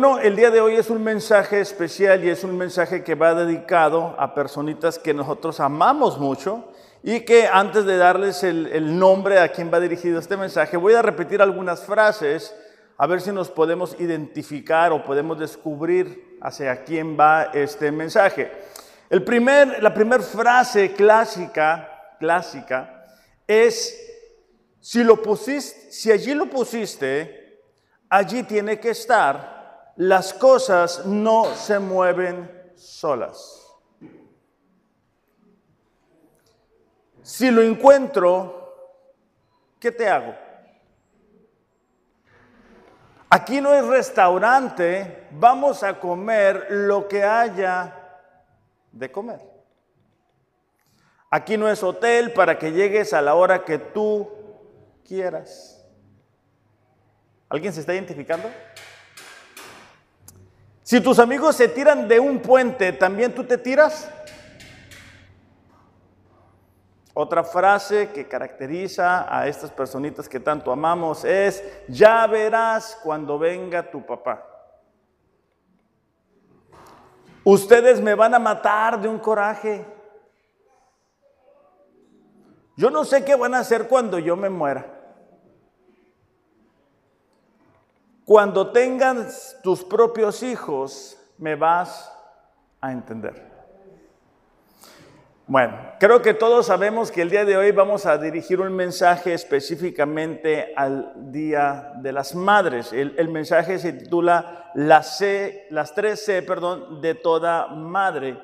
Bueno, el día de hoy es un mensaje especial y es un mensaje que va dedicado a personitas que nosotros amamos mucho y que antes de darles el, nombre a quien va dirigido este mensaje, voy a repetir algunas frases a ver si nos podemos identificar o podemos descubrir hacia quién va este mensaje. El primer, la primera frase clásica, clásica es, si lo pusiste, si allí lo pusiste, allí tiene que estar. Las cosas no se mueven solas. Si lo encuentro, ¿qué te hago? Aquí no es restaurante, vamos a comer lo que haya de comer. Aquí no es hotel para que llegues a la hora que tú quieras. ¿Alguien se está identificando? Si tus amigos se tiran de un puente, ¿también tú te tiras? Otra frase que caracteriza a estas personitas que tanto amamos es, ya verás cuando venga tu papá. Ustedes me van a matar de un coraje. Yo no sé qué van a hacer cuando yo me muera. Cuando tengas tus propios hijos, me vas a entender. Bueno, creo que todos sabemos que el día de hoy vamos a dirigir un mensaje específicamente al Día de las Madres. El, mensaje se titula las, C, las tres C perdón, de toda madre.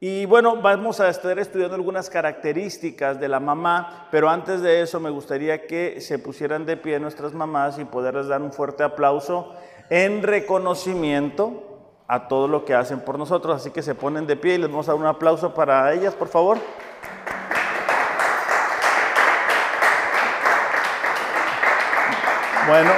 Y bueno, vamos a estar estudiando algunas características de la mamá, pero antes de eso me gustaría que se pusieran de pie nuestras mamás y poderles dar un fuerte aplauso en reconocimiento a todo lo que hacen por nosotros. Así que se ponen de pie y les vamos a dar un aplauso para ellas, por favor. Bueno,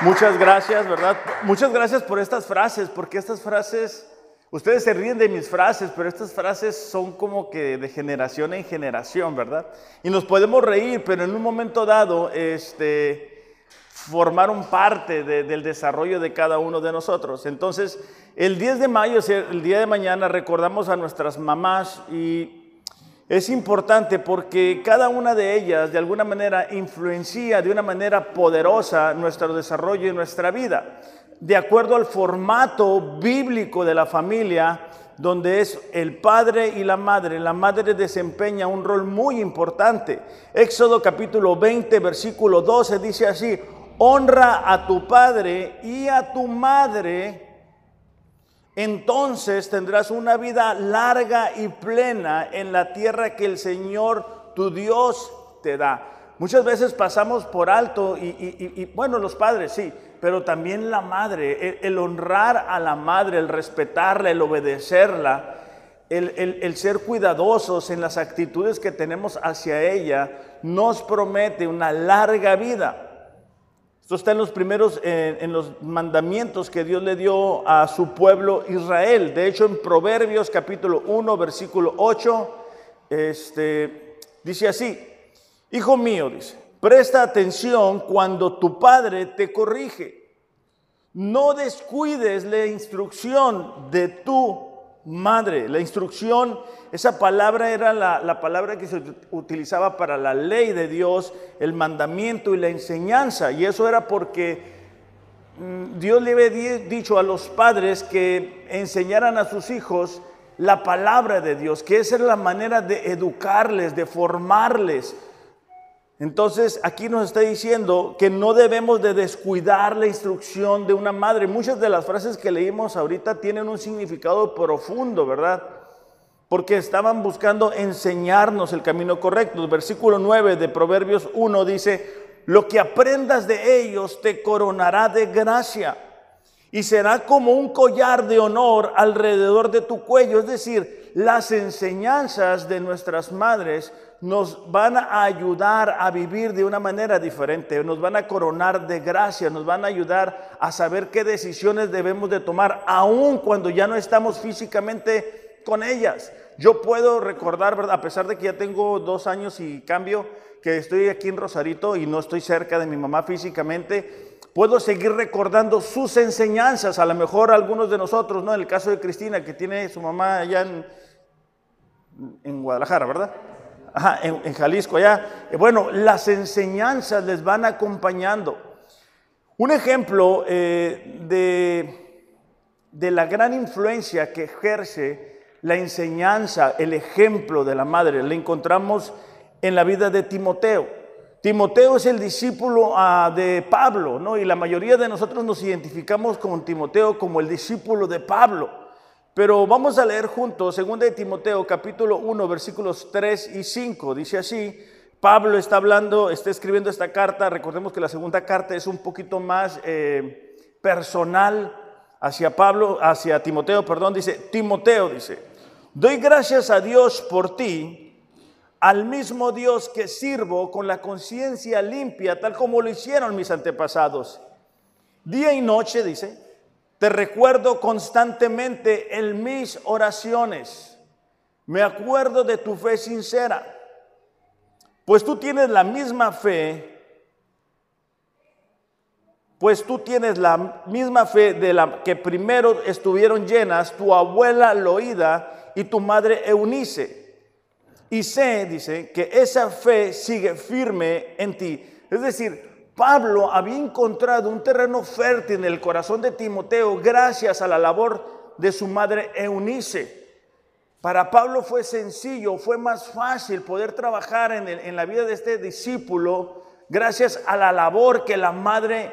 muchas gracias, ¿verdad? Muchas gracias por estas frases, porque estas frases, ustedes se ríen de mis frases, pero estas frases son como que de generación en generación, ¿verdad? Y nos podemos reír, pero en un momento dado, este, formaron parte del desarrollo de cada uno de nosotros. Entonces, el 10 de mayo, el día de mañana, recordamos a nuestras mamás y es importante porque cada una de ellas de alguna manera influencia de una manera poderosa nuestro desarrollo y nuestra vida. De acuerdo al formato bíblico de la familia, donde es el padre y la madre. La madre desempeña un rol muy importante. Éxodo capítulo 20, versículo 12 dice así, honra a tu padre y a tu madre, entonces tendrás una vida larga y plena en la tierra que el Señor tu Dios te da. Muchas veces pasamos por alto y, bueno, los padres sí, pero también la madre, el, honrar a la madre, el respetarla, el obedecerla, el, el, ser cuidadosos en las actitudes que tenemos hacia ella, nos promete una larga vida. Esto está en los primeros, en los mandamientos que Dios le dio a su pueblo Israel. De hecho, en Proverbios capítulo 1, versículo 8, este, dice así, Hijo mío, dice, presta atención cuando tu padre te corrige. No descuides la instrucción de tu madre. La instrucción, esa palabra era la, palabra que se utilizaba para la ley de Dios, el mandamiento y la enseñanza. Y eso era porque mm, Dios le había dicho a los padres que enseñaran a sus hijos la palabra de Dios, que esa era la manera de educarles, de formarles entonces aquí nos está diciendo que no debemos de descuidar la instrucción de una madre. Muchas de las frases que leímos ahorita tienen un significado profundo, ¿verdad? Porque estaban buscando enseñarnos el camino correcto. El versículo 9 de Proverbios 1 dice, lo que aprendas de ellos te coronará de gracia y será como un collar de honor alrededor de tu cuello. Es decir, las enseñanzas de nuestras madres nos van a ayudar a vivir de una manera diferente, nos van a coronar de gracia, nos van a ayudar a saber qué decisiones debemos de tomar, aun cuando ya no estamos físicamente con ellas. Yo puedo recordar, a pesar de que ya tengo dos años y cambio, que estoy aquí en Rosarito y no estoy cerca de mi mamá físicamente, puedo seguir recordando sus enseñanzas, a lo mejor algunos de nosotros, ¿no? En el caso de Cristina, que tiene su mamá allá en, en Guadalajara, ¿verdad? En, Jalisco, allá. Eh, bueno, las enseñanzas les van acompañando. Un ejemplo eh, de, la gran influencia que ejerce la enseñanza, el ejemplo de la madre, le encontramos en la vida de Timoteo. Timoteo es el discípulo ah, de Pablo, ¿no? Y la mayoría de nosotros nos identificamos con Timoteo como el discípulo de Pablo. Pero vamos a leer juntos 2 de Timoteo capítulo 1 versículos 3 y 5. Dice así, Pablo está hablando, está escribiendo esta carta, recordemos que la segunda carta es un poquito más eh, personal hacia Pablo, hacia Timoteo, perdón, dice, Timoteo dice, doy gracias a Dios por ti al mismo Dios que sirvo con la conciencia limpia, tal como lo hicieron mis antepasados. Día y noche, dice, te recuerdo constantemente en mis oraciones. Me acuerdo de tu fe sincera, pues tú tienes la misma fe, pues tú tienes la misma fe de la que primero estuvieron llenas tu abuela Loida y tu madre Eunice y sé, dice, que esa fe sigue firme en ti. Es decir, Pablo había encontrado un terreno fértil en el corazón de Timoteo gracias a la labor de su madre Eunice. Para Pablo fue sencillo, fue más fácil poder trabajar en, la vida de este discípulo gracias a la labor que la madre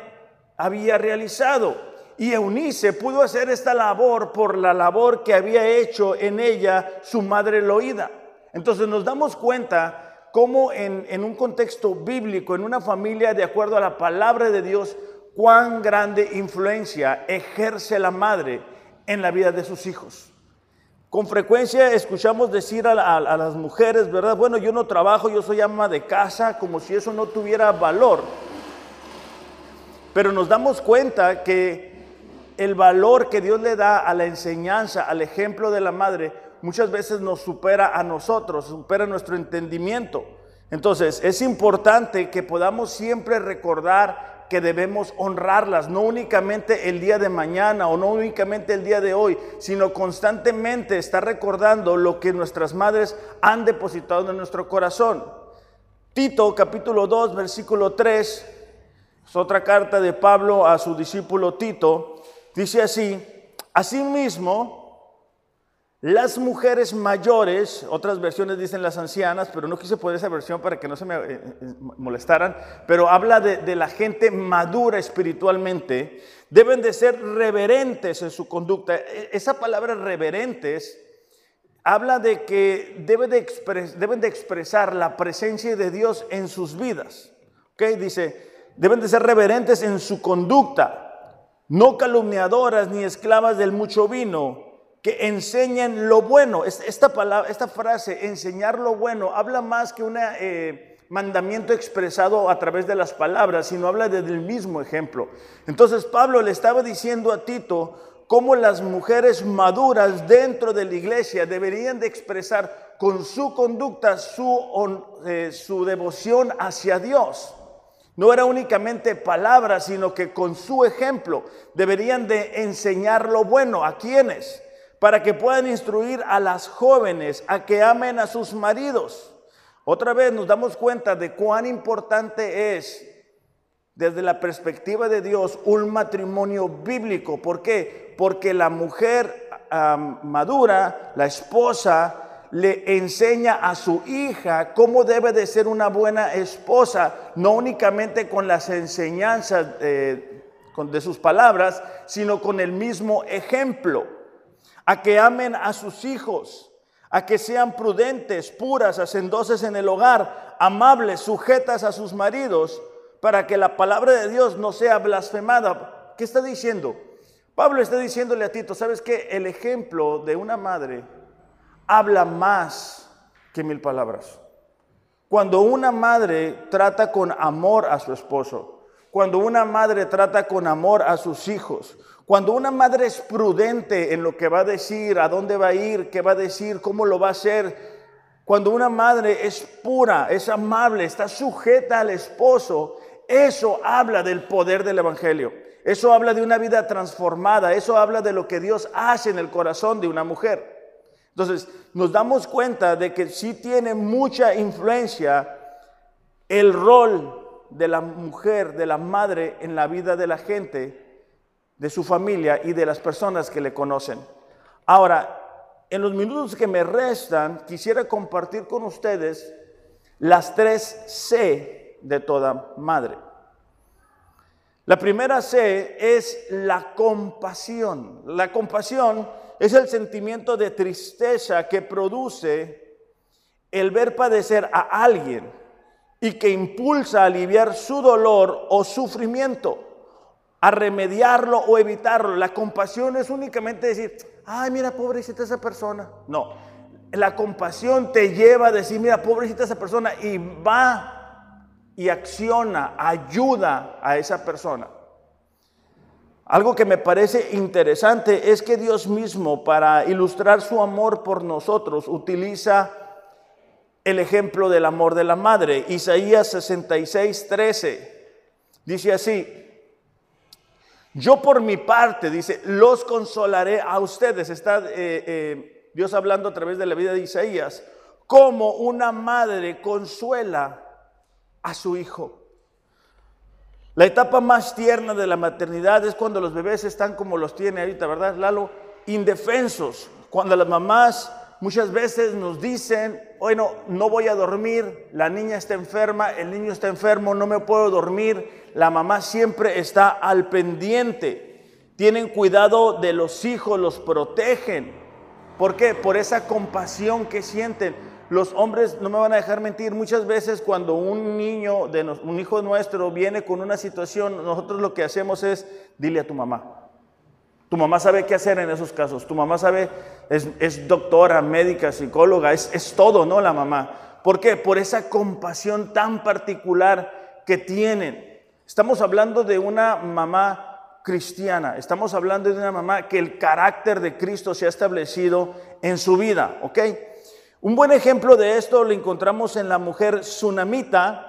había realizado. Y Eunice pudo hacer esta labor por la labor que había hecho en ella su madre Loida. Entonces nos damos cuenta cómo en, un contexto bíblico, en una familia de acuerdo a la palabra de Dios, cuán grande influencia ejerce la madre en la vida de sus hijos. Con frecuencia escuchamos decir a, a, las mujeres, ¿verdad? Bueno, yo no trabajo, yo soy ama de casa, como si eso no tuviera valor. Pero nos damos cuenta que el valor que Dios le da a la enseñanza, al ejemplo de la madre, muchas veces nos supera a nosotros, supera nuestro entendimiento. Entonces, es importante que podamos siempre recordar que debemos honrarlas, no únicamente el día de mañana o no únicamente el día de hoy, sino constantemente estar recordando lo que nuestras madres han depositado en nuestro corazón. Tito capítulo 2, versículo 3, es otra carta de Pablo a su discípulo Tito, dice así, asimismo, las mujeres mayores, otras versiones dicen las ancianas, pero no quise poner esa versión para que no se me eh, eh, molestaran, pero habla de, la gente madura espiritualmente, deben de ser reverentes en su conducta. E, esa palabra reverentes habla de que deben de, deben de expresar la presencia de Dios en sus vidas. ¿Okay? Dice, deben de ser reverentes en su conducta, no calumniadoras ni esclavas del mucho vino que enseñen lo bueno. Esta, palabra, esta frase, enseñar lo bueno, habla más que un eh, mandamiento expresado a través de las palabras, sino habla del mismo ejemplo. Entonces Pablo le estaba diciendo a Tito cómo las mujeres maduras dentro de la iglesia deberían de expresar con su conducta su, eh, devoción hacia Dios. No era únicamente palabras, sino que con su ejemplo deberían de enseñar lo bueno. ¿A quiénes? Para que puedan instruir a las jóvenes a que amen a sus maridos. Otra vez nos damos cuenta de cuán importante es desde la perspectiva de Dios un matrimonio bíblico. ¿Por qué? Porque la mujer madura, la esposa, le enseña a su hija cómo debe de ser una buena esposa, no únicamente con las enseñanzas eh, de sus palabras, sino con el mismo ejemplo a que amen a sus hijos, a que sean prudentes, puras, hacendoses en el hogar, amables, sujetas a sus maridos, para que la palabra de Dios no sea blasfemada. ¿Qué está diciendo? Pablo está diciéndole a Tito, ¿sabes qué? El ejemplo de una madre habla más que mil palabras. Cuando una madre trata con amor a su esposo, cuando una madre trata con amor a sus hijos, cuando una madre es prudente en lo que va a decir, a dónde va a ir, qué va a decir, cómo lo va a hacer, cuando una madre es pura, es amable, está sujeta al esposo, Eso habla del poder del Evangelio. Eso habla de una vida transformada. Eso habla de lo que Dios hace en el corazón de una mujer. Entonces, nos damos cuenta de que sí tiene mucha influencia el rol de la mujer, de la madre en la vida de la gente, de su familia y de las personas que le conocen. Ahora, en los minutos que me restan, quisiera compartir con ustedes las tres C de toda madre. La primera C es la compasión. La compasión es el sentimiento de tristeza que produce el ver padecer a alguien y que impulsa a aliviar su dolor o sufrimiento, a remediarlo o evitarlo. La compasión es únicamente decir, ay, mira, pobrecita esa persona. No, la compasión te lleva a decir, mira, pobrecita esa persona y va y acciona, ayuda a esa persona. Algo que me parece interesante es que Dios mismo, para ilustrar su amor por nosotros, utiliza el ejemplo del amor de la madre. Isaías 66, 13. Dice así, yo por mi parte, dice, los consolaré a ustedes. Está eh, eh, Dios hablando a través de la vida de Isaías, como una madre consuela a su hijo. La etapa más tierna de la maternidad es cuando los bebés están como los tiene ahorita, ¿verdad, Lalo? Indefensos. Cuando las mamás muchas veces nos dicen, bueno, no voy a dormir, la niña está enferma, el niño está enfermo, no me puedo dormir. La mamá siempre está al pendiente. Tienen cuidado de los hijos, los protegen. ¿Por qué? Por esa compasión que sienten los hombres no me van a dejar mentir, muchas veces cuando un niño, de un hijo nuestro viene con una situación, nosotros lo que hacemos es, dile a tu mamá. Tu mamá sabe qué hacer en esos casos, tu mamá sabe, es, doctora, médica, psicóloga, es, es todo, ¿no? La mamá. ¿Por qué? Por esa compasión tan particular que tienen. Estamos hablando de una mamá cristiana, estamos hablando de una mamá que el carácter de Cristo se ha establecido en su vida, ¿ok? Un buen ejemplo de esto lo encontramos en la mujer tsunamita.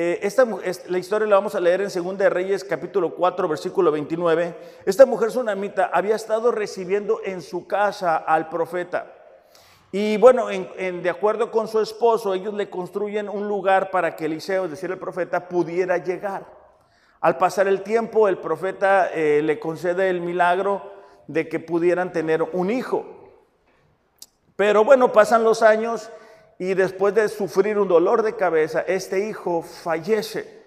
Eh, esta, la historia la vamos a leer en 2 de Reyes capítulo 4 versículo 29. Esta mujer tsunamita había estado recibiendo en su casa al profeta. Y bueno, de acuerdo con su esposo, ellos le construyen un lugar para que Eliseo, es decir, el profeta, pudiera llegar. Al pasar el tiempo, el profeta eh, le concede el milagro de que pudieran tener un hijo. Pero bueno, pasan los años y después de sufrir un dolor de cabeza, este hijo fallece.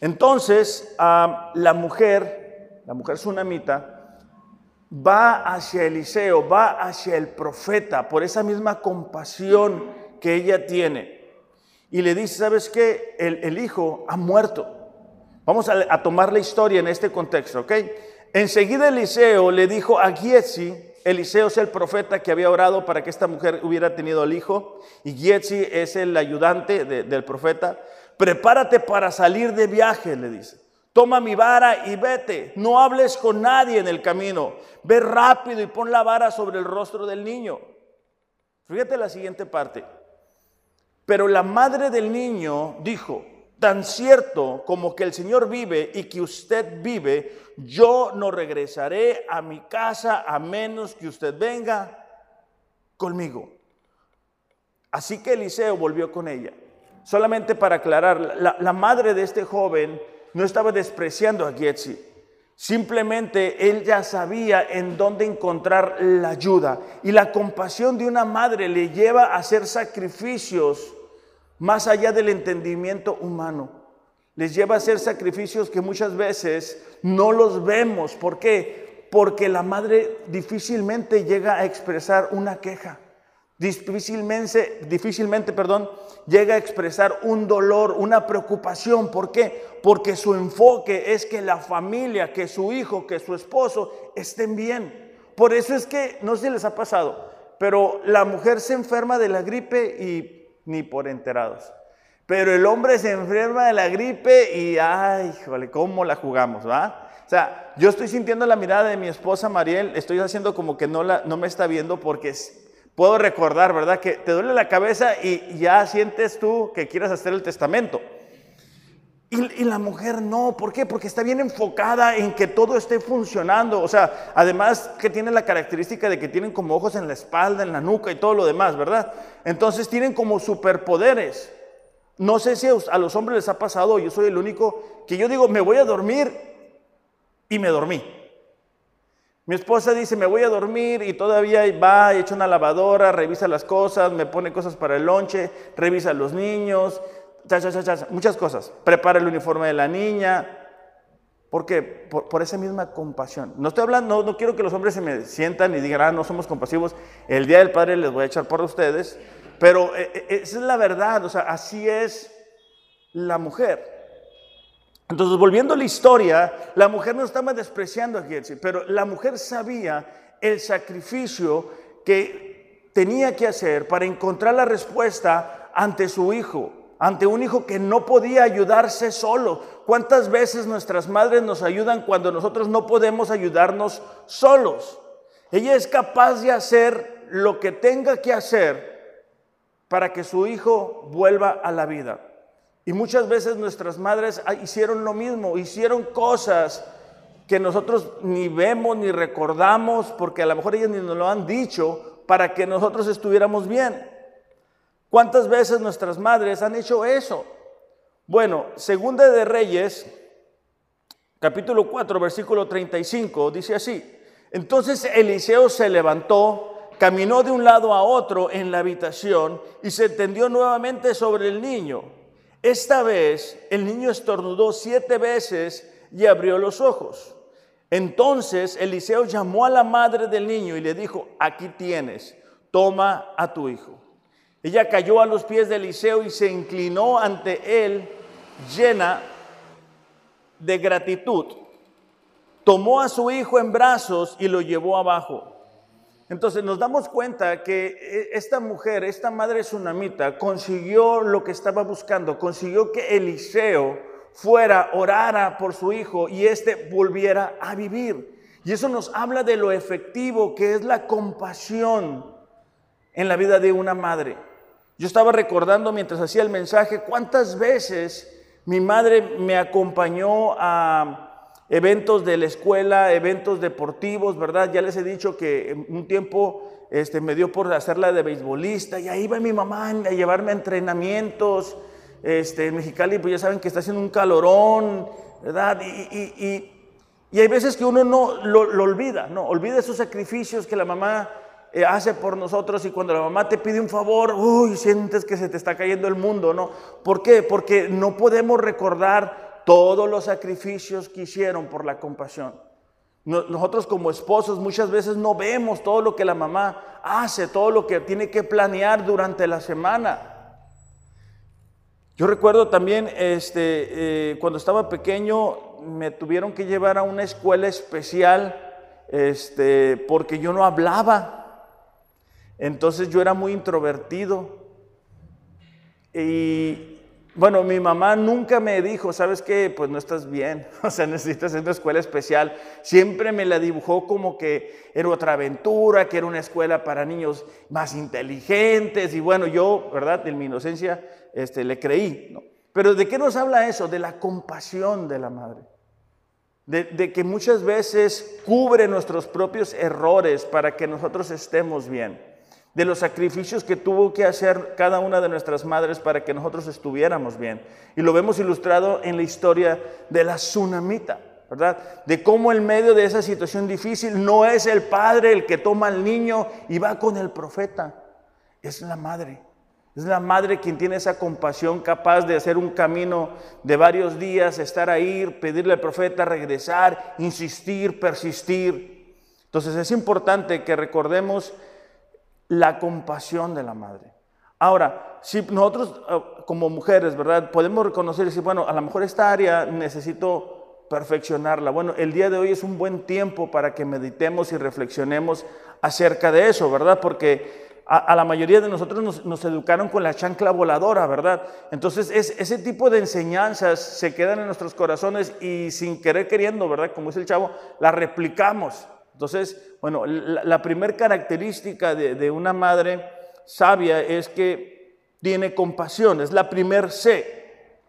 Entonces, la mujer, la mujer tsunamita, va hacia Eliseo, va hacia el profeta, por esa misma compasión que ella tiene. Y le dice, ¿sabes qué? El, hijo ha muerto. Vamos a, tomar la historia en este contexto, ¿ok? Enseguida Eliseo le dijo a Giesi, Eliseo es el profeta que había orado para que esta mujer hubiera tenido el hijo y Gietzi es el ayudante del profeta. Prepárate para salir de viaje, le dice. Toma mi vara y vete. No hables con nadie en el camino. Ve rápido y pon la vara sobre el rostro del niño. Fíjate la siguiente parte. Pero la madre del niño dijo, tan cierto como que el Señor vive y que usted vive, yo no regresaré a mi casa a menos que usted venga conmigo. Así que Eliseo volvió con ella. Solamente para aclarar, la, madre de este joven no estaba despreciando a Gietzi. Simplemente él ya sabía en dónde encontrar la ayuda. Y la compasión de una madre le lleva a hacer sacrificios más allá del entendimiento humano. Les lleva a hacer sacrificios que muchas veces no los vemos. ¿Por qué? Porque la madre difícilmente llega a expresar una queja. Difícilmente, difícilmente, perdón, llega a expresar un dolor, una preocupación. ¿Por qué? Porque su enfoque es que la familia, que su hijo, que su esposo estén bien. Por eso es que, no sé si les ha pasado, pero la mujer se enferma de la gripe y ni por enterados. Pero el hombre se enferma de la gripe y, ay, híjole, ¿cómo la jugamos, va? O sea, yo estoy sintiendo la mirada de mi esposa Mariel, estoy haciendo como que no, la, no me está viendo porque puedo recordar, ¿verdad? Que te duele la cabeza y ya sientes tú que quieres hacer el testamento. Y, la mujer no, ¿por qué? Porque está bien enfocada en que todo esté funcionando. O sea, además que tiene la característica de que tienen como ojos en la espalda, en la nuca y todo lo demás, ¿verdad? Entonces tienen como superpoderes. No sé si a los hombres les ha pasado, yo soy el único, que yo digo, me voy a dormir y me dormí. Mi esposa dice, me voy a dormir y todavía va, echa una lavadora, revisa las cosas, me pone cosas para el lonche, revisa a los niños, muchas cosas. Prepara el uniforme de la niña. ¿Por qué? Por, esa misma compasión. No estoy hablando, no, quiero que los hombres se me sientan y digan, ah, no somos compasivos. El día del Padre les voy a echar por ustedes. Pero eh, eh, esa es la verdad, o sea, así es la mujer. Entonces, volviendo a la historia, la mujer no estaba despreciando a Getsi, pero la mujer sabía el sacrificio que tenía que hacer para encontrar la respuesta ante su hijo ante un hijo que no podía ayudarse solo. ¿Cuántas veces nuestras madres nos ayudan cuando nosotros no podemos ayudarnos solos? Ella es capaz de hacer lo que tenga que hacer para que su hijo vuelva a la vida. Y muchas veces nuestras madres hicieron lo mismo, hicieron cosas que nosotros ni vemos ni recordamos, porque a lo mejor ellas ni nos lo han dicho, para que nosotros estuviéramos bien. ¿Cuántas veces nuestras madres han hecho eso? Bueno, Segunda de Reyes, capítulo 4, versículo 35, dice así. Entonces Eliseo se levantó, caminó de un lado a otro en la habitación y se tendió nuevamente sobre el niño. Esta vez el niño estornudó siete veces y abrió los ojos. Entonces Eliseo llamó a la madre del niño y le dijo, aquí tienes, toma a tu hijo. Ella cayó a los pies de Eliseo y se inclinó ante él llena de gratitud. Tomó a su hijo en brazos y lo llevó abajo. Entonces nos damos cuenta que e, esta mujer, esta madre tsunamita, consiguió lo que estaba buscando, consiguió que Eliseo fuera, orara por su hijo y éste volviera a vivir. Y eso nos habla de lo efectivo que es la compasión en la vida de una madre. Yo estaba recordando mientras hacía el mensaje cuántas veces mi madre me acompañó a eventos de la escuela, eventos deportivos, ¿verdad? Ya les he dicho que un tiempo este, me dio por hacerla de beisbolista y ahí va mi mamá a llevarme a entrenamientos. Este, en Mexicali, pues ya saben que está haciendo un calorón, ¿verdad? Y, hay veces que uno no lo, lo olvida, ¿no? Olvida esos sacrificios que la mamá hace por nosotros y cuando la mamá te pide un favor, uy, sientes que se te está cayendo el mundo, ¿no? ¿Por qué? Porque no podemos recordar todos los sacrificios que hicieron por la compasión. Nosotros como esposos muchas veces no vemos todo lo que la mamá hace, todo lo que tiene que planear durante la semana. Yo recuerdo también, este, eh, cuando estaba pequeño, me tuvieron que llevar a una escuela especial, este, porque yo no hablaba. Entonces yo era muy introvertido. Y bueno, mi mamá nunca me dijo, ¿sabes qué? Pues no estás bien, o sea, necesitas una escuela especial. Siempre me la dibujó como que era otra aventura, que era una escuela para niños más inteligentes. Y bueno, yo, ¿verdad? En mi inocencia, este, le creí. ¿no? Pero ¿de qué nos habla eso? De la compasión de la madre. De que muchas veces cubre nuestros propios errores para que nosotros estemos bien de los sacrificios que tuvo que hacer cada una de nuestras madres para que nosotros estuviéramos bien. Y lo vemos ilustrado en la historia de la tsunamita, ¿verdad? De cómo en medio de esa situación difícil no es el padre el que toma al niño y va con el profeta, es la madre. Es la madre quien tiene esa compasión capaz de hacer un camino de varios días, estar ahí, pedirle al profeta regresar, insistir, persistir. Entonces es importante que recordemos la compasión de la madre. Ahora, si nosotros eh, como mujeres, ¿verdad? Podemos reconocer y decir, bueno, a lo mejor esta área necesito perfeccionarla. Bueno, el día de hoy es un buen tiempo para que meditemos y reflexionemos acerca de eso, ¿verdad? Porque a, la mayoría de nosotros nos, educaron con la chancla voladora, ¿verdad? Entonces, es, ese tipo de enseñanzas se quedan en nuestros corazones y sin querer queriendo, ¿verdad? Como dice el chavo, la replicamos. Entonces, bueno, la, primera característica de, una madre sabia es que tiene compasión, es la primer C.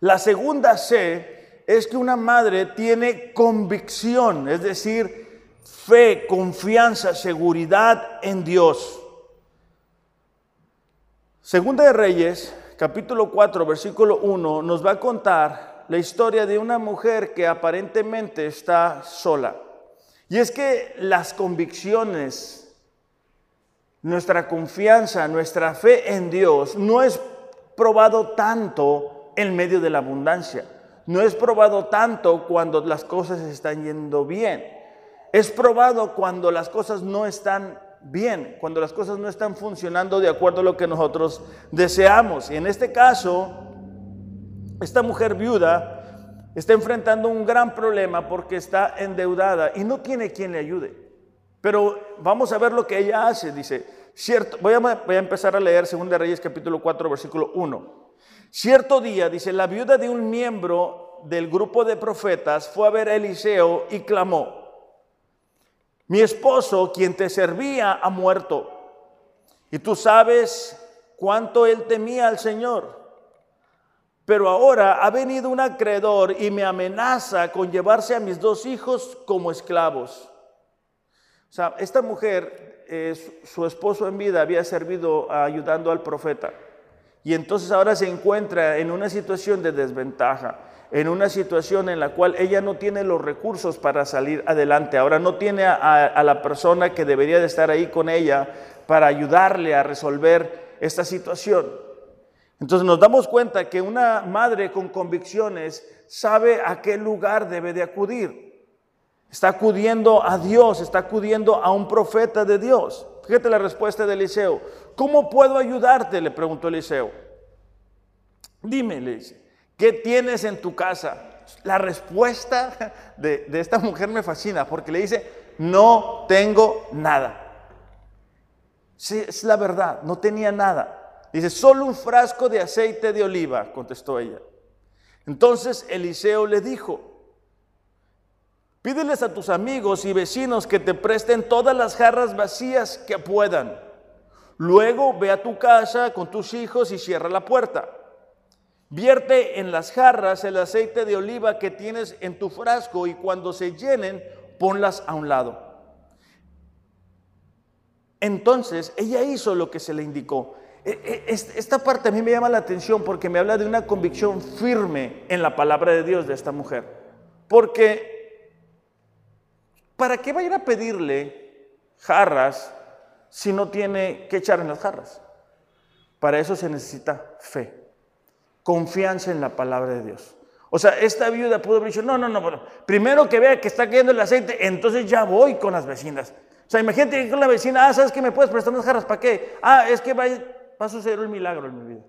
La segunda C es que una madre tiene convicción, es decir, fe, confianza, seguridad en Dios. Segunda de Reyes, capítulo 4, versículo 1, nos va a contar la historia de una mujer que aparentemente está sola. Y es que las convicciones, nuestra confianza, nuestra fe en Dios no es probado tanto en medio de la abundancia. No es probado tanto cuando las cosas están yendo bien. Es probado cuando las cosas no están bien, cuando las cosas no están funcionando de acuerdo a lo que nosotros deseamos. Y en este caso, esta mujer viuda está enfrentando un gran problema porque está endeudada y no tiene quien le ayude. Pero vamos a ver lo que ella hace. Dice, cierto, voy a, voy a empezar a leer 2 Reyes capítulo 4, versículo 1. Cierto día, dice, la viuda de un miembro del grupo de profetas fue a ver a Eliseo y clamó, mi esposo, quien te servía, ha muerto. Y tú sabes cuánto él temía al Señor. Pero ahora ha venido un acreedor y me amenaza con llevarse a mis dos hijos como esclavos. O sea, esta mujer, eh, su esposo en vida había servido ayudando al profeta. Y entonces ahora se encuentra en una situación de desventaja en una situación en la cual ella no tiene los recursos para salir adelante. Ahora no tiene a, la persona que debería de estar ahí con ella para ayudarle a resolver esta situación. Entonces nos damos cuenta que una madre con convicciones sabe a qué lugar debe de acudir. Está acudiendo a Dios, está acudiendo a un profeta de Dios. Fíjate la respuesta de Eliseo. ¿Cómo puedo ayudarte? Le preguntó Eliseo. Dime, le dice. ¿Qué tienes en tu casa? La respuesta de, esta mujer me fascina porque le dice, no tengo nada. Sí, es la verdad, no tenía nada. Dice, solo un frasco de aceite de oliva, contestó ella. Entonces Eliseo le dijo, pídeles a tus amigos y vecinos que te presten todas las jarras vacías que puedan. Luego ve a tu casa con tus hijos y cierra la puerta. Vierte en las jarras el aceite de oliva que tienes en tu frasco y cuando se llenen, ponlas a un lado. Entonces, ella hizo lo que se le indicó. E, e, esta parte a mí me llama la atención porque me habla de una convicción firme en la palabra de Dios de esta mujer. Porque, ¿para qué va a ir a pedirle jarras si no tiene que echar en las jarras? Para eso se necesita fe confianza en la palabra de Dios. O sea, esta viuda pudo haber dicho, no, no, no, bueno, primero que vea que está cayendo el aceite, entonces ya voy con las vecinas. O sea, imagínate que con la vecina, ah, ¿sabes que me puedes prestar unas jarras? ¿Para qué? Ah, es que va, va a suceder un milagro en mi vida.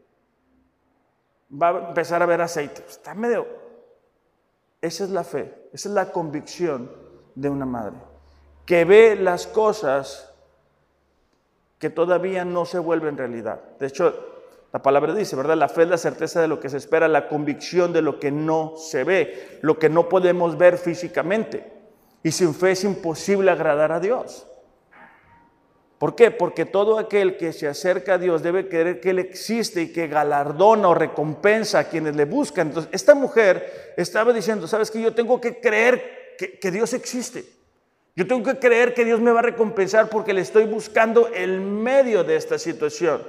Va a empezar a ver aceite. Está medio... Esa es la fe, esa es la convicción de una madre, que ve las cosas que todavía no se vuelven realidad. De hecho, la palabra dice, ¿verdad? La fe es la certeza de lo que se espera, la convicción de lo que no se ve, lo que no podemos ver físicamente. Y sin fe es imposible agradar a Dios. ¿Por qué? Porque todo aquel que se acerca a Dios debe creer que Él existe y que galardona o recompensa a quienes le buscan. Entonces, esta mujer estaba diciendo, ¿sabes que Yo tengo que creer que, que Dios existe. Yo tengo que creer que Dios me va a recompensar porque le estoy buscando el medio de esta situación.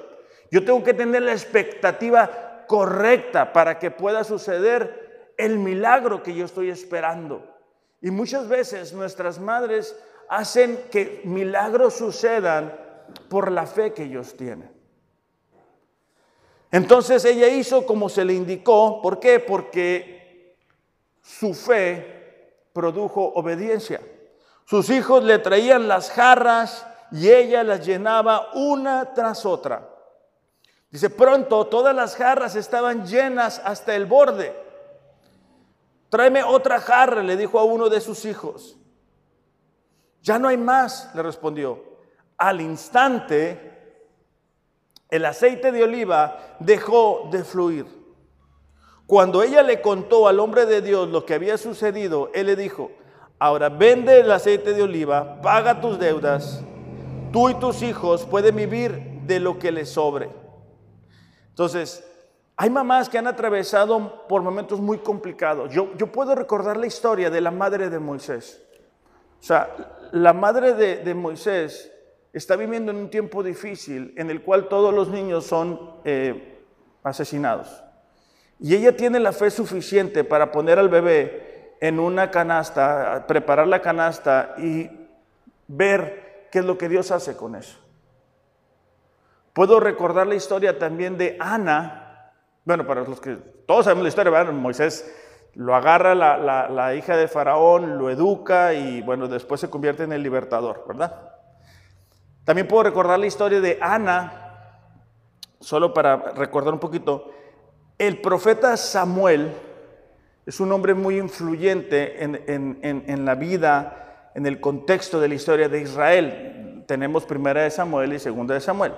Yo tengo que tener la expectativa correcta para que pueda suceder el milagro que yo estoy esperando. Y muchas veces nuestras madres hacen que milagros sucedan por la fe que ellos tienen. Entonces ella hizo como se le indicó. ¿Por qué? Porque su fe produjo obediencia. Sus hijos le traían las jarras y ella las llenaba una tras otra. Dice, pronto todas las jarras estaban llenas hasta el borde. Tráeme otra jarra, le dijo a uno de sus hijos. Ya no hay más, le respondió. Al instante, el aceite de oliva dejó de fluir. Cuando ella le contó al hombre de Dios lo que había sucedido, él le dijo, ahora vende el aceite de oliva, paga tus deudas, tú y tus hijos pueden vivir de lo que les sobre. Entonces, Hay mamás que han atravesado por momentos muy complicados. Yo, yo puedo recordar la historia de la madre de Moisés. O sea, la madre de, Moisés está viviendo en un tiempo difícil en el cual todos los niños son eh, asesinados. Y ella tiene la fe suficiente para poner al bebé en una canasta, preparar la canasta y ver qué es lo que Dios hace con eso. Puedo recordar la historia también de Ana. Bueno, para los que todos sabemos la historia, ¿verdad? Moisés lo agarra la, la, hija de Faraón, lo educa y bueno, después se convierte en el libertador, ¿verdad? También puedo recordar la historia de Ana, solo para recordar un poquito. El profeta Samuel es un hombre muy influyente en, en, en, la vida, en el contexto de la historia de Israel. Tenemos primera de Samuel y segunda de Samuel.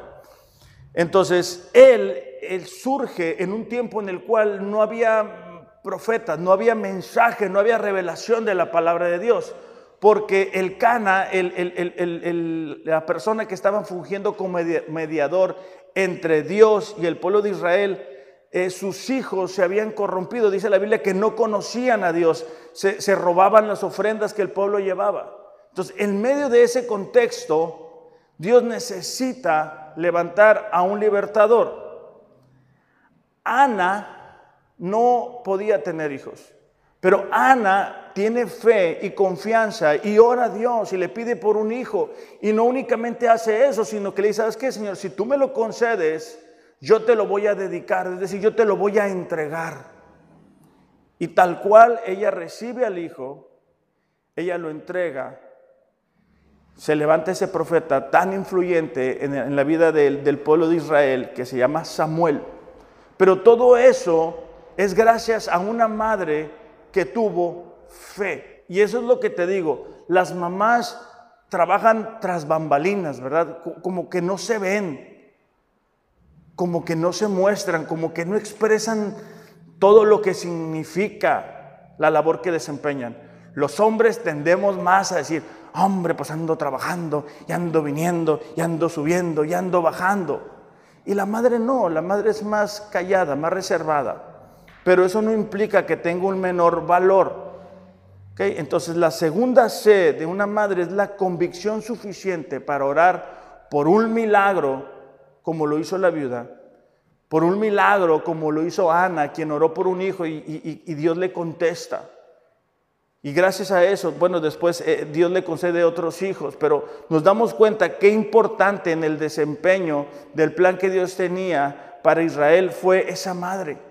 Entonces, él, él surge en un tiempo en el cual no había profetas, no había mensaje, no había revelación de la palabra de Dios. Porque el Cana, la persona que estaba fungiendo como mediador entre Dios y el pueblo de Israel, eh, sus hijos se habían corrompido. Dice la Biblia que no conocían a Dios, se, se robaban las ofrendas que el pueblo llevaba. Entonces, en medio de ese contexto, Dios necesita levantar a un libertador. Ana no podía tener hijos. Pero Ana tiene fe y confianza y ora a Dios y le pide por un hijo. Y no únicamente hace eso, sino que le dice, ¿sabes qué, Señor? Si tú me lo concedes, yo te lo voy a dedicar, es decir, yo te lo voy a entregar. Y tal cual ella recibe al hijo, ella lo entrega. Se levanta ese profeta tan influyente en, la vida del, del pueblo de Israel que se llama Samuel. Pero todo eso es gracias a una madre que tuvo fe. Y eso es lo que te digo, las mamás trabajan tras bambalinas, ¿verdad? Como que no se ven, como que no se muestran, como que no expresan todo lo que significa la labor que desempeñan. Los hombres tendemos más a decir, hombre, pues ando trabajando, y ando viniendo, y ando subiendo, y ando bajando. Y la madre no, la madre es más callada, más reservada pero eso no implica que tenga un menor valor. Entonces la segunda C de una madre es la convicción suficiente para orar por un milagro como lo hizo la viuda, por un milagro como lo hizo Ana, quien oró por un hijo y, Dios le contesta. Y gracias a eso, bueno, después eh, Dios le concede otros hijos, pero nos damos cuenta qué importante en el desempeño del plan que Dios tenía para Israel fue esa madre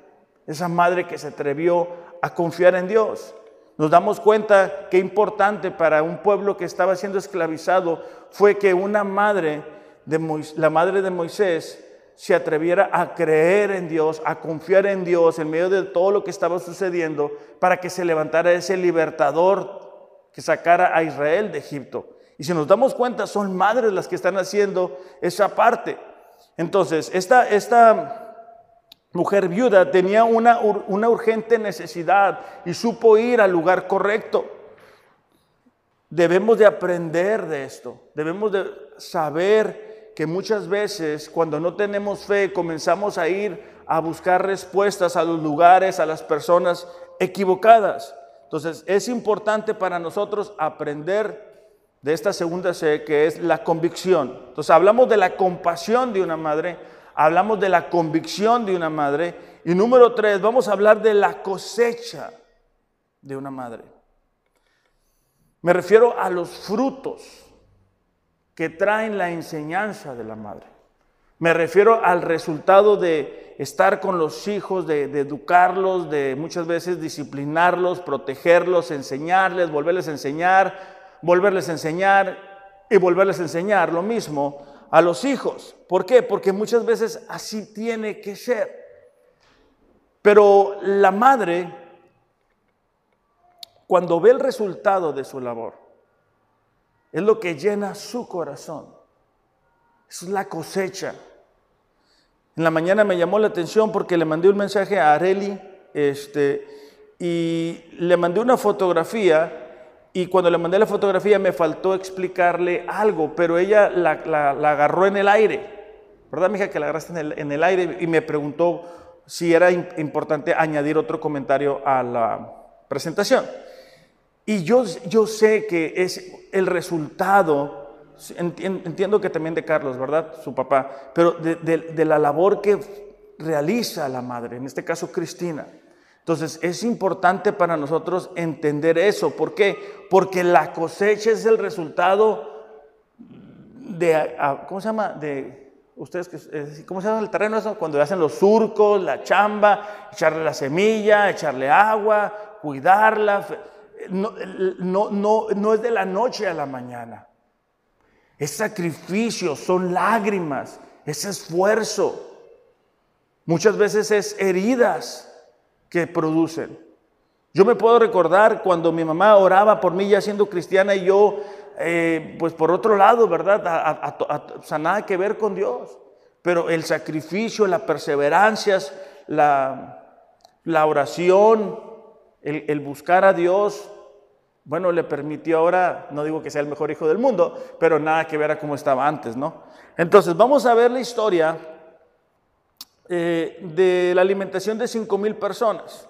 esa madre que se atrevió a confiar en Dios. Nos damos cuenta qué importante para un pueblo que estaba siendo esclavizado fue que una madre, de la madre de Moisés, se atreviera a creer en Dios, a confiar en Dios en medio de todo lo que estaba sucediendo, para que se levantara ese libertador que sacara a Israel de Egipto. Y si nos damos cuenta, son madres las que están haciendo esa parte. Entonces, esta, esta mujer viuda tenía una, una urgente necesidad y supo ir al lugar correcto. Debemos de aprender de esto, debemos de saber que muchas veces cuando no tenemos fe comenzamos a ir a buscar respuestas a los lugares, a las personas equivocadas. Entonces es importante para nosotros aprender de esta segunda C que es la convicción. Entonces hablamos de la compasión de una madre, hablamos de la convicción de una madre. Y número tres, vamos a hablar de la cosecha de una madre. Me refiero a los frutos que traen la enseñanza de la madre. Me refiero al resultado de estar con los hijos, de, educarlos, de muchas veces disciplinarlos, protegerlos, enseñarles, volverles a enseñar, volverles a enseñar y volverles a enseñar. Lo mismo a los hijos. ¿Por qué? Porque muchas veces así tiene que ser. Pero la madre, cuando ve el resultado de su labor, es lo que llena su corazón. Es la cosecha. En la mañana me llamó la atención porque le mandé un mensaje a Areli este, y le mandé una fotografía y cuando le mandé la fotografía me faltó explicarle algo, pero ella la, agarró en el aire, ¿verdad, mija? Que la agarraste en el, aire y me preguntó, sí era importante añadir otro comentario a la presentación. Y yo, yo sé que es el resultado, entiendo que también de Carlos, ¿verdad? Su papá, pero de la labor que realiza la madre, en este caso Cristina. Entonces es importante para nosotros entender eso. ¿Por qué? Porque la cosecha es el resultado de, ¿cómo se llama? De, ustedes, ¿cómo se llama el terreno eso? Cuando hacen los surcos, la chamba, echarle la semilla, echarle agua, cuidarla. No, no, no, no es de la noche a la mañana. Es sacrificio, son lágrimas, es esfuerzo. Muchas veces es heridas que producen. Yo me puedo recordar cuando mi mamá oraba por mí ya siendo cristiana y yo, eh, pues por otro lado, ¿verdad? A, nada que ver con Dios. Pero el sacrificio, la perseverancia, la, la oración, el, el buscar a Dios, bueno, le permitió ahora, no digo que sea el mejor hijo del mundo, pero nada que ver a cómo estaba antes, ¿no? Entonces, vamos a ver la historia eh, de la alimentación de 5 mil personas.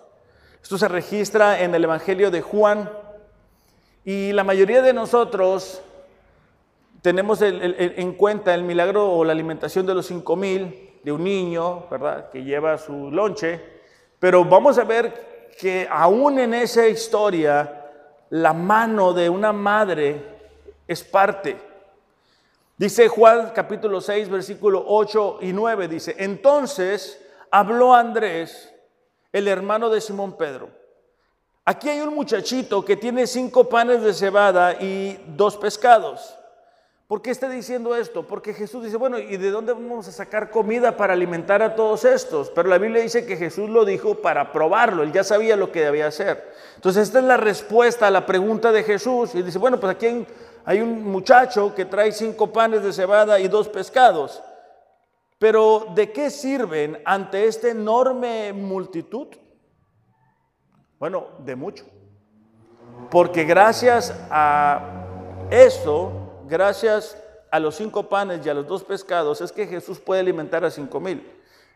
Esto se registra en el Evangelio de Juan y la mayoría de nosotros tenemos en cuenta el milagro o la alimentación de los 5 mil de un niño, ¿verdad? Que lleva su lonche, pero vamos a ver que aún en esa historia la mano de una madre es parte Dice Juan capítulo 6, versículo 8 y 9, dice, entonces habló Andrés, el hermano de Simón Pedro. Aquí hay un muchachito que tiene cinco panes de cebada y dos pescados. ¿Por qué está diciendo esto? Porque Jesús dice, bueno, ¿y de dónde vamos a sacar comida para alimentar a todos estos? Pero la Biblia dice que Jesús lo dijo para probarlo, él ya sabía lo que debía hacer. Entonces esta es la respuesta a la pregunta de Jesús. Y dice, bueno, pues aquí hay hay un muchacho que trae cinco panes de cebada y dos pescados. Pero ¿de qué sirven ante esta enorme multitud? Bueno, de mucho. Porque gracias a eso, gracias a los cinco panes y a los dos pescados, es que Jesús puede alimentar a cinco mil.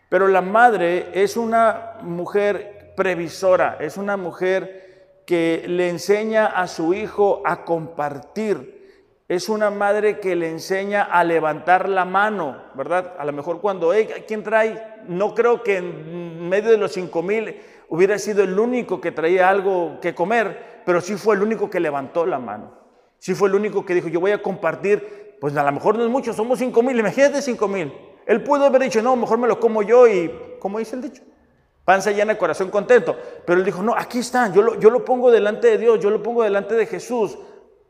Pero la madre es una mujer previsora, es una mujer que le enseña a su hijo a compartir, es una madre que le enseña a levantar la mano, ¿verdad? A lo mejor cuando, ¿quién trae? No creo que en medio de los cinco mil hubiera sido el único que traía algo que comer, pero sí fue el único que levantó la mano. Sí fue el único que dijo, yo voy a compartir, pues a lo mejor no es mucho, somos cinco mil, imagínate cinco mil. Él pudo haber dicho, no, mejor me lo como yo y, ¿cómo dice el dicho? Panza llena, corazón contento. Pero él dijo, no, aquí están, yo yo lo pongo delante de Dios, yo lo pongo delante de Jesús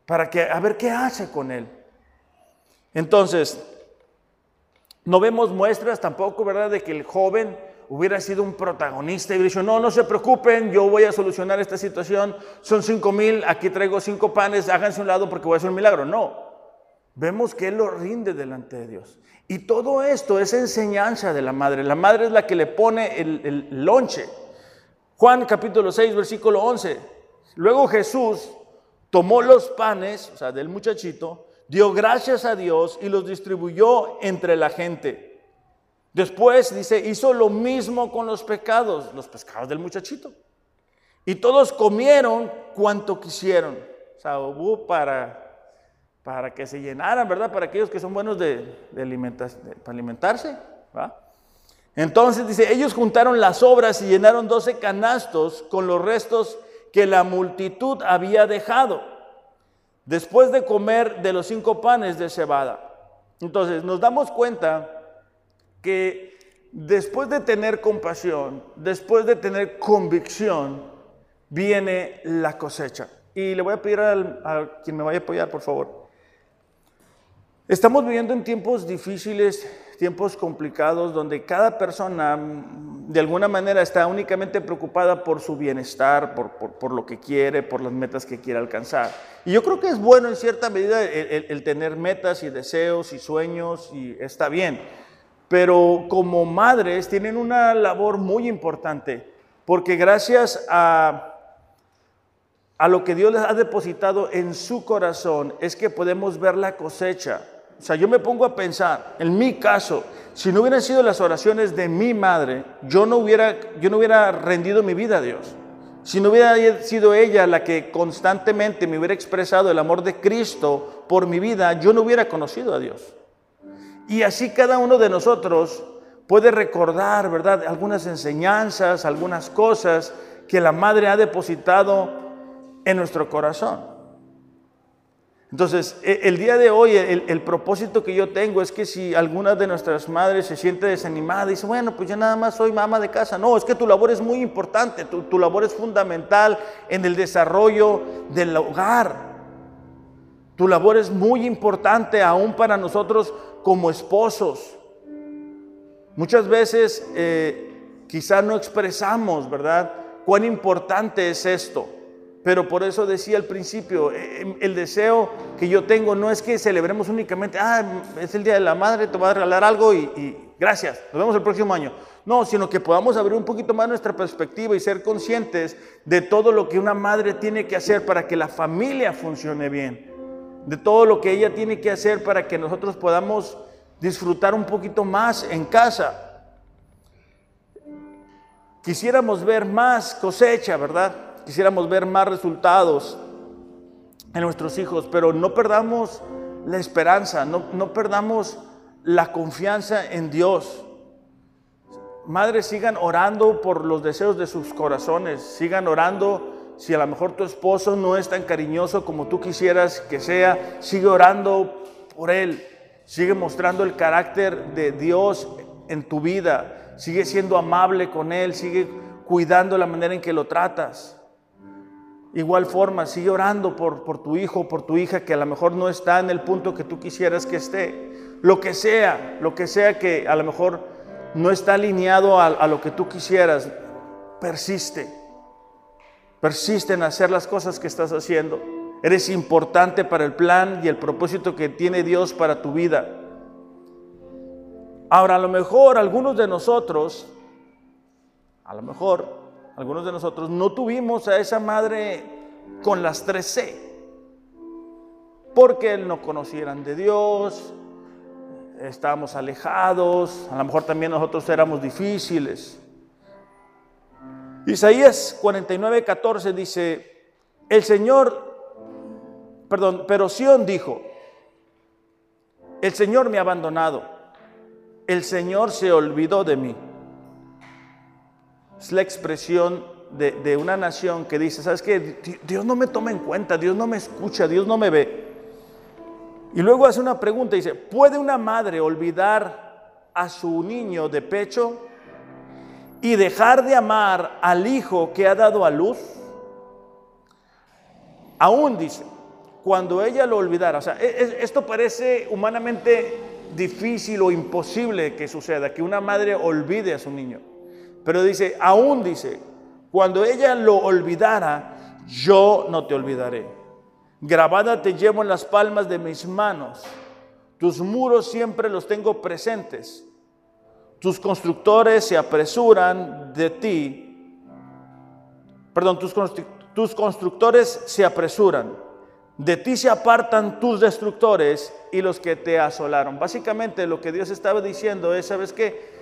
para que a ver qué hace con él. Entonces, no vemos muestras tampoco, ¿verdad?, de que el joven hubiera sido un protagonista y hubiera dicho, no, no se preocupen, yo voy a solucionar esta situación, son cinco mil, aquí traigo cinco panes, háganse un lado porque voy a hacer un milagro. No, vemos que él lo rinde delante de Dios. Y todo esto es enseñanza de la madre. La madre es la que le pone el, el lonche. Juan capítulo 6, versículo 11. Luego Jesús tomó los panes, o sea, del muchachito, dio gracias a Dios y los distribuyó entre la gente. Después, dice, hizo lo mismo con los pecados, los pescados del muchachito. Y todos comieron cuanto quisieron. O sea, hubo para, para que se llenaran, ¿verdad? Para aquellos que son buenos de, para alimentarse. Entonces dice, ellos juntaron las obras y llenaron 12 canastos con los restos que la multitud había dejado después de comer de los cinco panes de cebada. Entonces nos damos cuenta que después de tener compasión, después de tener convicción, viene la cosecha. Y le voy a pedir a quien me vaya a apoyar, por favor. Estamos viviendo en tiempos difíciles tiempos complicados donde cada persona mm, de alguna manera está únicamente preocupada por su bienestar, por, lo que quiere, por las metas que quiere alcanzar. Y yo creo que es bueno en cierta medida el, tener metas y deseos y sueños y está bien. Pero como madres tienen una labor muy importante porque gracias a a lo que Dios les ha depositado en su corazón es que podemos ver la cosecha. Sea, yo me pongo a pensar, en mi caso, si no hubieran sido las oraciones de mi madre, yo no hubiera, yo no hubiera rendido mi vida a Dios. Si no hubiera sido ella la que constantemente me hubiera expresado el amor de Cristo por mi vida, yo no hubiera conocido a Dios. Y así cada uno de nosotros puede recordar, ¿verdad?, algunas enseñanzas, algunas cosas que la madre ha depositado en nuestro corazón. Entonces, e, el día de hoy, el, propósito que yo tengo es que si alguna de nuestras madres se siente desanimada y dice, bueno, pues yo nada más soy mamá de casa. No, es que tu labor es muy importante, tu, labor es fundamental en el desarrollo del hogar. Tu labor es muy importante aún para nosotros como esposos. Muchas veces eh, quizá no expresamos, ¿verdad? Cuán importante es esto. Pero por eso decía al principio, eh, em, el deseo que yo tengo no es que celebremos únicamente, ah, es el Día de la Madre, te voy a regalar algo y, y gracias, nos vemos el próximo año. No, sino que podamos abrir un poquito más nuestra perspectiva y ser conscientes de todo lo que una madre tiene que hacer para que la familia funcione bien, de todo lo que ella tiene que hacer para que nosotros podamos disfrutar un poquito más en casa. Quisiéramos ver más cosecha, ¿verdad? Quisiéramos ver más resultados en nuestros hijos, pero no perdamos la esperanza, no, no perdamos la confianza en Dios. Madres, sigan orando por los deseos de sus corazones, sigan orando si a lo mejor tu esposo no es tan cariñoso como tú quisieras que sea, sigue orando por él, sigue mostrando el carácter de Dios en tu vida, sigue siendo amable con él, sigue cuidando la manera en que lo tratas. Igual forma, sigue orando por, por tu hijo, por tu hija que a lo mejor no está en el punto que tú quisieras que esté. Lo que sea, lo que sea que a lo mejor no está alineado a, a lo que tú quisieras, persiste. Persiste en hacer las cosas que estás haciendo. Eres importante para el plan y el propósito que tiene Dios para tu vida. Ahora, a lo mejor algunos de nosotros, a lo mejor algunos de nosotros no tuvimos a esa madre con las tres C, porque no conocieran de Dios, estábamos alejados, a lo mejor también nosotros éramos difíciles. Isaías 49, 14 dice, el Señor, perdón, pero Sión dijo, el Señor me ha abandonado, el Señor se olvidó de mí. Es la expresión de, una nación que dice, ¿sabes qué? Dios no me toma en cuenta, Dios no me escucha, Dios no me ve. Y luego hace una pregunta, dice, ¿puede una madre olvidar a su niño de pecho y dejar de amar al hijo que ha dado a luz? Aún dice, cuando ella lo olvidara, o sea, e, e, esto parece humanamente difícil o imposible que suceda, que una madre olvide a su niño. Pero dice, aún dice, cuando ella lo olvidara, yo no te olvidaré. Grabada te llevo en las palmas de mis manos. Tus muros siempre los tengo presentes. Tus constructores se apresuran de ti. Perdón, tus, tus constructores se apresuran. De ti se apartan tus destructores y los que te asolaron. Básicamente lo que Dios estaba diciendo es, ¿sabes qué?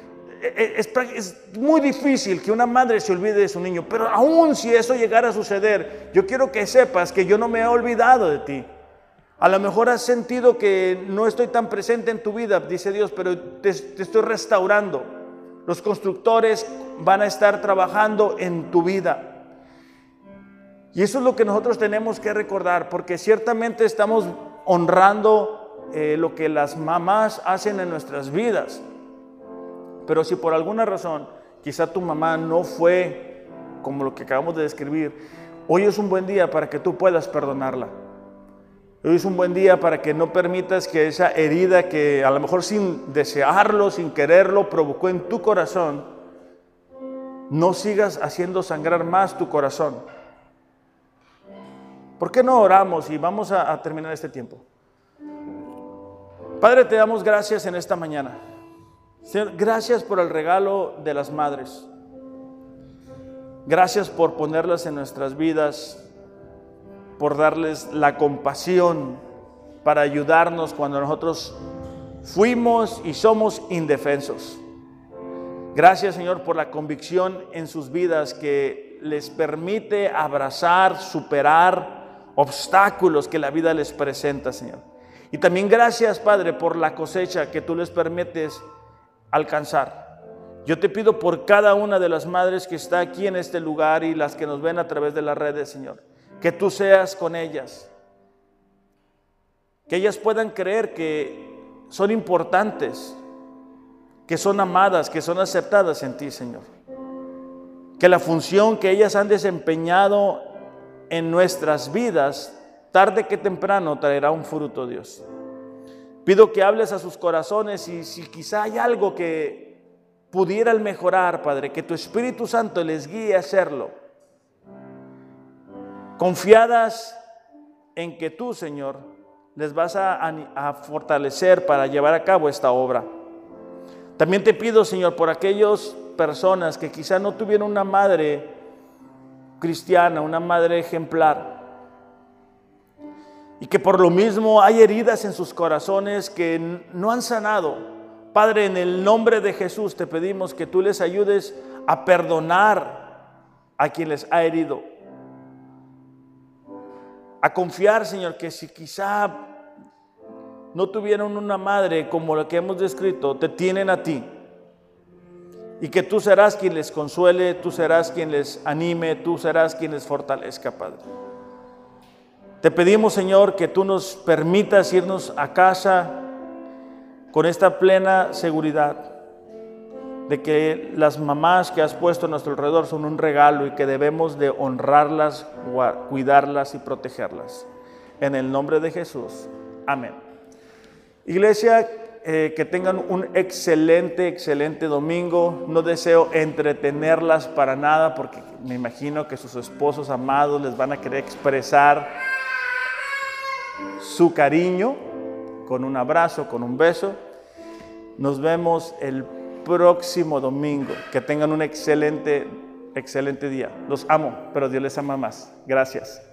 Es, muy difícil que una madre se olvide de su niño, pero aún si eso llegara a suceder, yo quiero que sepas que yo no me he olvidado de ti. A lo mejor has sentido que no estoy tan presente en tu vida, dice Dios, pero te, te estoy restaurando. Los constructores van a estar trabajando en tu vida. Y eso es lo que nosotros tenemos que recordar, porque ciertamente estamos honrando eh, lo que las mamás hacen en nuestras vidas. Pero si por alguna razón quizá tu mamá no fue como lo que acabamos de describir, hoy es un buen día para que tú puedas perdonarla. Hoy es un buen día para que no permitas que esa herida que a lo mejor sin desearlo, sin quererlo, provocó en tu corazón, no sigas haciendo sangrar más tu corazón. ¿Por qué no oramos y vamos a, a terminar este tiempo? Padre, te damos gracias en esta mañana. Señor, gracias por el regalo de las madres. Gracias por ponerlas en nuestras vidas, por darles la compasión para ayudarnos cuando nosotros fuimos y somos indefensos. Gracias Señor por la convicción en sus vidas que les permite abrazar, superar obstáculos que la vida les presenta, Señor. Y también gracias, Padre, por la cosecha que tú les permites alcanzar. Yo te pido por cada una de las madres que está aquí en este lugar y las que nos ven a través de las redes, Señor, que tú seas con ellas. Que ellas puedan creer que son importantes, que son amadas, que son aceptadas en ti, Señor. Que la función que ellas han desempeñado en nuestras vidas, tarde que temprano, traerá un fruto, Dios. Pido que hables a sus corazones y si quizá hay algo que pudieran mejorar, Padre, que tu Espíritu Santo les guíe a hacerlo. Confiadas en que tú, Señor, les vas a, a, fortalecer para llevar a cabo esta obra. También te pido, Señor, por aquellas personas que quizá no tuvieron una madre cristiana, una madre ejemplar, y que por lo mismo hay heridas en sus corazones que no han sanado Padre, en el nombre de Jesús te pedimos que tú les ayudes a perdonar a quien les ha herido. A confiar, Señor, que si quizá no tuvieron una madre como la que hemos descrito, te tienen a ti. Y que tú serás quien les consuele, tú serás quien les anime, tú serás quien les fortalezca, Padre. Te pedimos, Señor, que tú nos permitas irnos a casa con esta plena seguridad de que las mamás que has puesto a nuestro alrededor son un regalo y que debemos de honrarlas, cuidarlas y protegerlas. En el nombre de Jesús. Amén. Iglesia, eh, que tengan un excelente, excelente domingo. No deseo entretenerlas para nada porque me imagino que sus esposos amados les van a querer expresar su cariño con un abrazo, con un beso. Nos vemos el próximo domingo. Que tengan un excelente, excelente día. Los amo, pero Dios les ama más. Gracias.